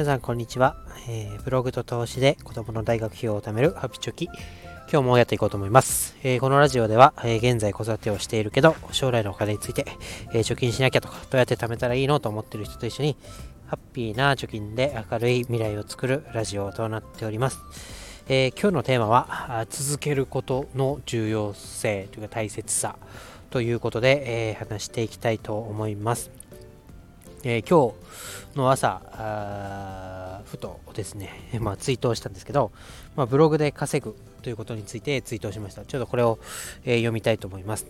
皆さんこんにちは、えー、ブログと投資で子供の大学費用を貯めるハピチョキ。今日もやっていこうと思います、えー、このラジオでは、えー、現在子育てをしているけど将来のお金について、え貯金しなきゃとかどうやって貯めたらいいのと思っている人と一緒にハッピーな貯金で明るい未来を作るラジオとなっております、え今日のテーマは続けることの重要性というか大切さということで、え話していきたいと思います。えー、今日の朝、ふとですね、まあ、ツイートをしたんですけど、まあ、ブログで稼ぐということについてツイートをしました。ちょっとこれを、えー、読みたいと思います。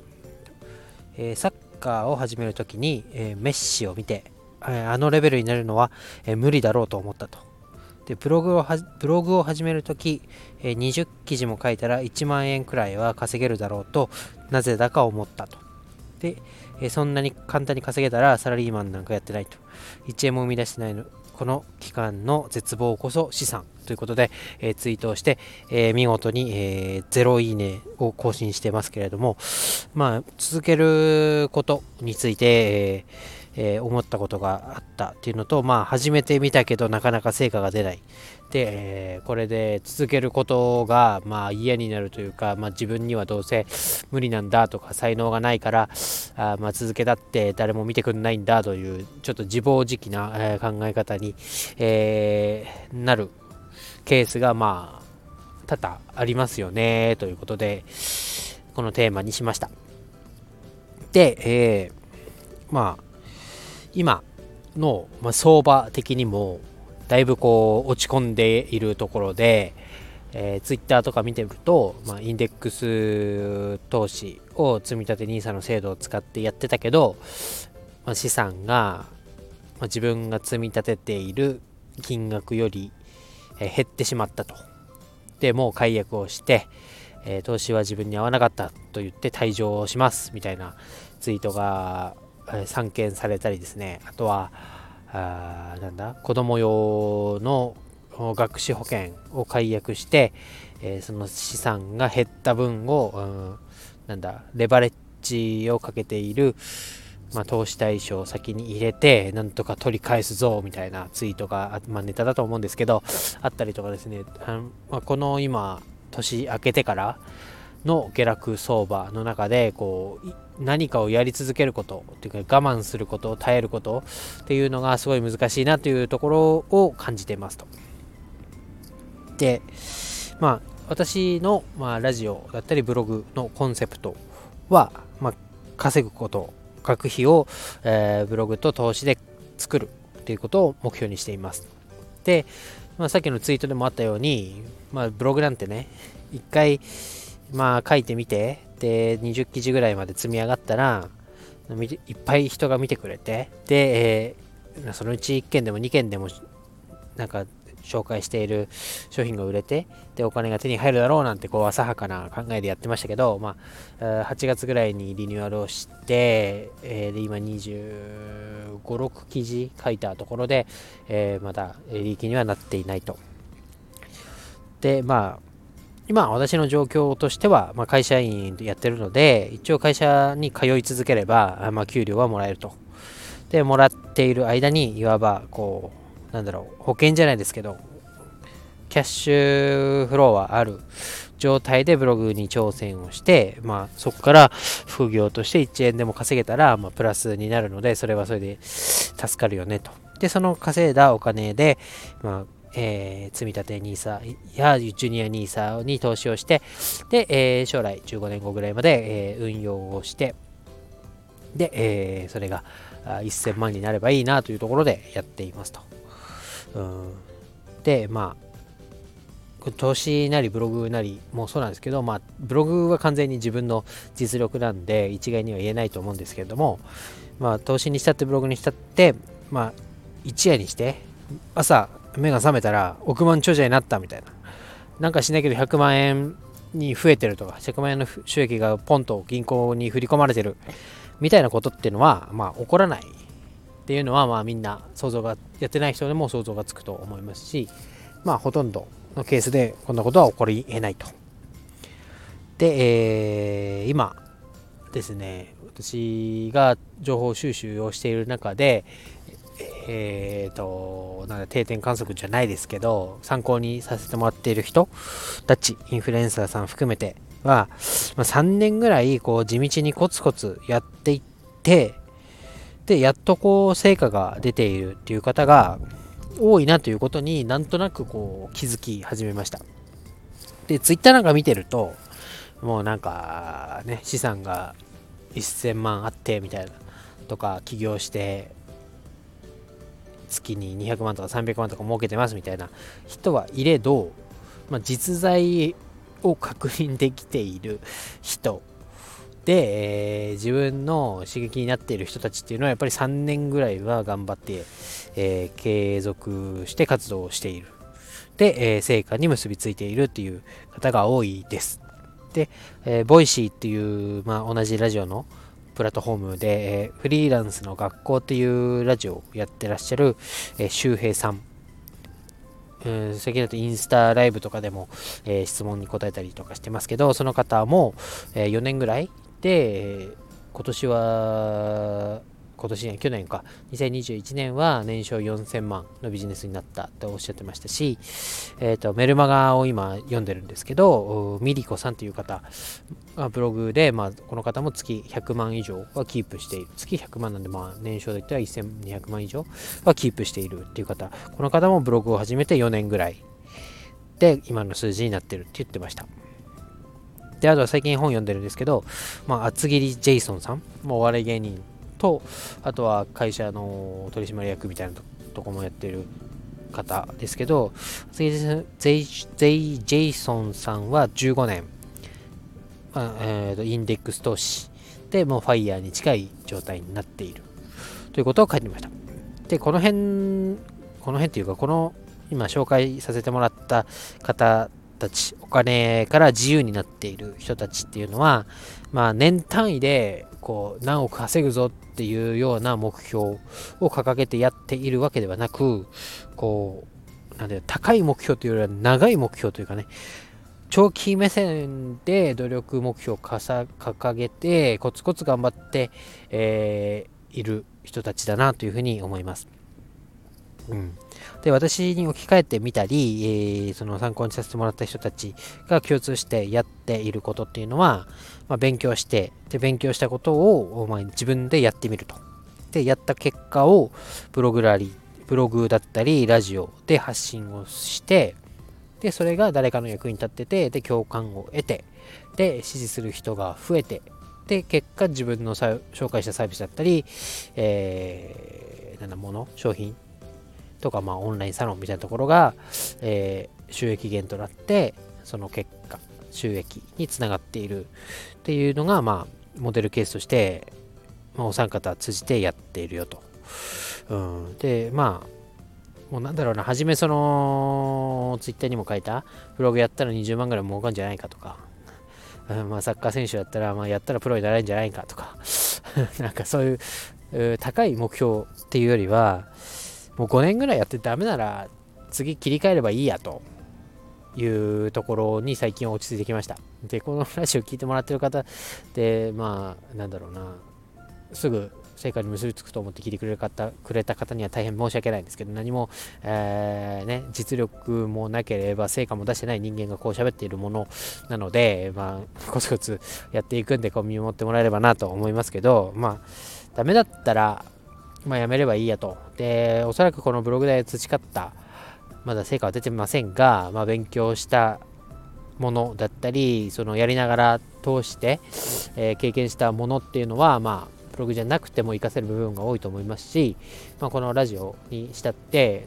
えー、サッカーを始めるときに、えメッシを見て、あのレベルになるのは、え無理だろうと思ったと。でブログをブログを始めるとき、え20記事も書いたら1万円くらいは稼げるだろうとなぜだか思ったと。で、えー、そんなに簡単に稼げたらサラリーマンなんかやってないと。1円も生み出してないの。この期間の絶望こそ資産ということで、えー、ツイートをして、えー、見事に、えー、0いいねを更新してますけれども、まあ、続けることについて、えーえー、思ったことがあったっていうのと、まあ、始めてみたけどなかなか成果が出ない。で、えー、これで続けることが、まあ、嫌になるというか、まあ、自分にはどうせ無理なんだとか、才能がないから、あまあ、続けたって誰も見てくれないんだという、ちょっと自暴自棄な、えー、考え方に、えー、なるケースが、まあ、多々ありますよね、ということで、このテーマにしました。で、えー、まあ、今の、まあ、相場的にもだいぶこう落ち込んでいるところで、えー、ツイッターとか見てると、まあ、インデックス投資を積み立て NISA の制度を使ってやってたけど、まあ、資産が、まあ、自分が積み立てている金額より、えー、減ってしまったと。でもう解約をして、えー、投資は自分に合わなかったと言って退場しますみたいなツイートがえ散見されたりですねあとはあなんだ。子供用の学資保険を解約して、えー、その資産が減った分を、うん、なんだレバレッジをかけている、まあ、投資対象を先に入れてなんとか取り返すぞみたいなツイートが、まあ、ネタだと思うんですけどあったりとかですね。あの、まあ、この今年明けてからの下落相場の中でこう何かをやり続けることっていうか我慢すること耐えることっていうのがすごい難しいなというところを感じていますと。でまあ私の、まあ、ラジオだったりブログのコンセプトは、まあ、稼ぐこと学費を、え、ブログと投資で作るっていうことを目標にしています。で、まあ、さっきのツイートでもあったように、まあ、ブログなんてね一回まあ書いてみて、で、20記事ぐらいまで積み上がったら、いっぱい人が見てくれて、で、えー、そのうち1件でも2件でも、なんか紹介している商品が売れて、で、お金が手に入るだろうなんて、こう、浅はかな考えでやってましたけど、まあ、8月ぐらいにリニューアルをして、えー、で、今25、6記事書いたところで、えー、まだ利益にはなっていないと。で、まあ、今私の状況としては、まあ、会社員やってるので一応会社に通い続ければ、まあ、給料はもらえると。でもらっている間にいわばこうなんだろう保険じゃないですけどキャッシュフローはある状態でブログに挑戦をして、まあ、そこから副業として1円でも稼げたら、まあ、プラスになるのでそれはそれで助かるよねと。でその稼いだお金で、まあえー、積立 NISA やジュニア NISA に投資をして、で、えー、将来15年後ぐらいまで、えー、運用をして、で、えー、それが1000万になればいいなというところでやっていますと。うんで、まあ、投資なりブログなりもそうなんですけど、まあ、ブログは完全に自分の実力なんで一概には言えないと思うんですけれども、まあ、投資にしたってブログにしたって、まあ、一夜にして朝目が覚めたら億万長者になったみたいな。なんかしないけど100万円に増えてるとか、100万円の収益がポンと銀行に振り込まれてるみたいなことっていうのは、まあ起こらないっていうのは、まあみんな想像が、やってない人でも想像がつくと思いますし、まあほとんどのケースでこんなことは起こり得ないと。で、えー、今ですね、私が情報収集をしている中で、えっ、ー、と、なん定点観測じゃないですけど、参考にさせてもらっている人たち、インフルエンサーさん含めては、まあ、3年ぐらいこう地道にコツコツやっていって、で、やっとこう成果が出ているっていう方が多いなということになんとなくこう気づき始めました。で、ツイッターなんか見てると、もうなんかね、資産が1000万あってみたいなとか起業して月に200万とか300万とか儲けてますみたいな人はいれど、まあ、実在を確認できている人で、えー、自分の刺激になっている人たちっていうのはやっぱり3年ぐらいは頑張って、えー、継続して活動をしている。で、えー、成果に結びついているっていう方が多いです。で、えー、 Voicy っていう、まあ、同じラジオのプラットフォームで、えー、フリーランスの学校っていうラジオをやってらっしゃる、えー、周平さん。うん、最近だとインスタライブとかでも、えー、質問に答えたりとかしてますけど、その方も、え4年ぐらいでえ、今年は今年ね、去年か、2021年は年商4000万のビジネスになったとおっしゃってましたし、えっ、ー、と、メルマガを今読んでるんですけど、ミリコさんという方、ブログで、まあ、この方も月100万以上はキープしている。月100万なんで、まあ、年商で言ったら1200万以上はキープしているっていう方、この方もブログを始めて4年ぐらいで、今の数字になってるって言ってました。で、あとは最近本読んでるんですけど、まあ、厚切りジェイソンさん、もうお笑い芸人とあとは会社の取締役みたいなとこもやってる方ですけどゼイ・ジェイソンさんは15年、あえーと、インデックス投資でもうファイヤーに近い状態になっている。ということを書いてみました。でこの辺この辺っていうかこの今紹介させてもらった方たちお金から自由になっている人たちっていうのはまあ年単位でこう何億稼ぐぞっていうような目標を掲げてやっているわけではなくこうなんで高い目標というよりは長い目標というかね長期目線で努力目標を掲げてコツコツ頑張って、えー、いる人たちだなというふうに思います。うん、で私に置き換えてみたり、えー、その参考にさせてもらった人たちが共通してやっていることっていうのは、まあ、勉強してで勉強したことを、まあ、自分でやってみると。でやった結果をブログラリブログだったりラジオで発信をしてでそれが誰かの役に立っててで共感を得てで支持する人が増えてで結果自分の紹介したサービスだったり、えー、なんだもの商品とか、まあ、オンラインサロンみたいなところが、えー、収益源となって、その結果、収益につながっているっていうのが、まあ、モデルケースとして、まあ、お三方通じてやっているよと。うん、で、まあ、もうなんだろうな、初めその、ツイッターにも書いた、ブログやったら20万ぐらい儲かるんじゃないかとか、まあ、サッカー選手だったら、まあ、やったらプロになれるんじゃないかとか、なんかそういう、高い目標っていうよりは、もう5年ぐらいやってダメなら次切り替えればいいやというところに最近は落ち着いてきました。で、このラジオ聞いてもらってる方で、まあ、なんだろうな、すぐ成果に結びつくと思って聞いてくれ方くれた方には大変申し訳ないんですけど、何も、えー、ね、実力もなければ成果も出してない人間がこう喋っているものなので、まあ、コツコツやっていくんでこう見守ってもらえればなと思いますけど、まあ、ダメだったら、まあ、やめればいいやと。で、おそらくこのブログで培った、まだ成果は出てませんが、まあ、勉強したものだったり、そのやりながら通して、えー、経験したものっていうのは、まあ、ブログじゃなくても活かせる部分が多いと思いますし、まあ、このラジオにしたって、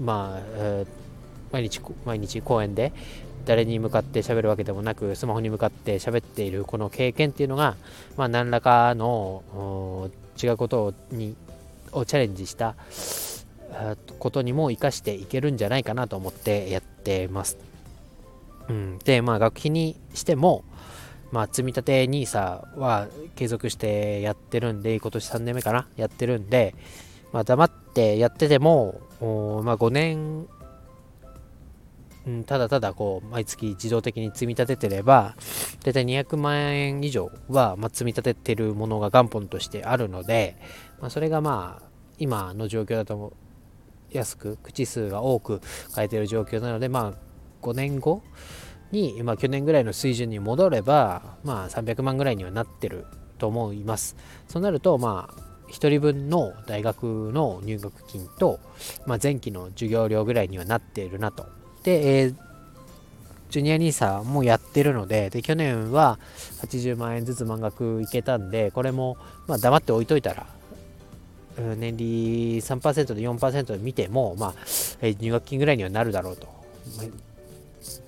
まあ、えー、毎日、毎日公演で誰に向かって喋るわけでもなく、スマホに向かって喋っているこの経験っていうのが、まあ、何らかの違うことにをチャレンジしたことにも生かしていけるんじゃないかなと思ってやってます。うん、で、まあ、学費にしても、まあ、積立 NISA は継続してやってるんで、今年3年目かな、やってるんで、まあ、黙ってやってても、まあ、5年、うん、ただただこう毎月自動的に積み立ててれば、大体200万円以上は、まあ、積み立ててるものが元本としてあるので、まあ、それがまあ今の状況だと安く口数が多く買えてる状況なのでまあ5年後に、まあ、去年ぐらいの水準に戻れば、まあ、300万ぐらいにはなってると思います。そうなると、まあ、1人分の大学の入学金と、まあ、前期の授業料ぐらいにはなっているなと。で、えー、ジュニア NISA もやってるのでで、去年は80万円ずつ満額いけたんで、これも、まあ、黙って置いといたら、年利3%で4%で見ても、まあえ、入学金ぐらいにはなるだろうと。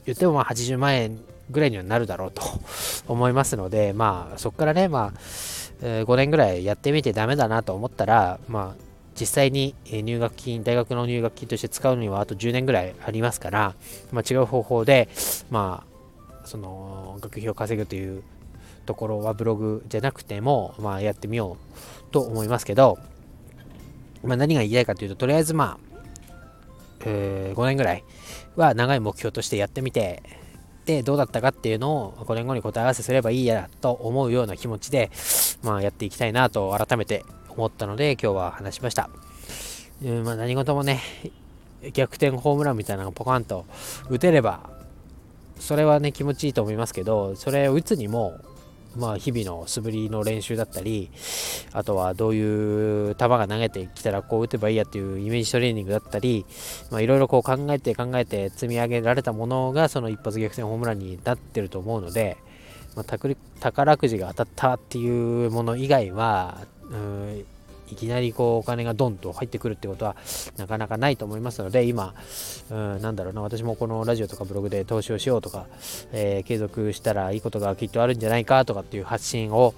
言ってもまあ80万円ぐらいにはなるだろうと 思いますので、まあ、そこからね、まあ、えー、5年ぐらいやってみてダメだなと思ったら、まあ、実際に入学金、大学の入学金として使うにはあと10年ぐらいありますから、まあ、違う方法で、まあ、その学費を稼ぐというところはブログじゃなくても、まあ、やってみようと思いますけど、まあ、何が言いたいかというと、とりあえずまあ、えー、5年ぐらいは長い目標としてやってみて、で、どうだったかっていうのを5年後に答え合わせすればいいやと思うような気持ちで、まあ、やっていきたいなと改めて思ったので、今日は話しました。うんまあ、何事もね、逆転ホームランみたいなのがポカンと打てれば、それはね、気持ちいいと思いますけど、それを打つにも、まあ、日々の素振りの練習だったり、あとはどういう球が投げてきたらこう打てばいいやっていうイメージトレーニングだったり、いろいろこう考えて考えて積み上げられたものがその一発逆転ホームランになってると思うので、まあ、宝くじが当たったっていうもの以外は、うんいきなりこうお金がドンと入ってくるってことはなかなかないと思いますので今、うん、なんだろうな私もこのラジオとかブログで投資をしようとか、え、継続したらいいことがきっとあるんじゃないかとかっていう発信を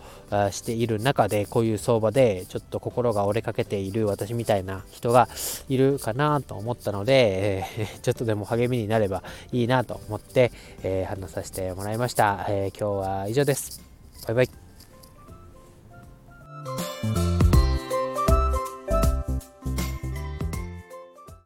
している中でこういう相場でちょっと心が折れかけている私みたいな人がいるかなと思ったので、え、ちょっとでも励みになればいいなと思って、え、話させてもらいました、え今日は以上です。バイバイ。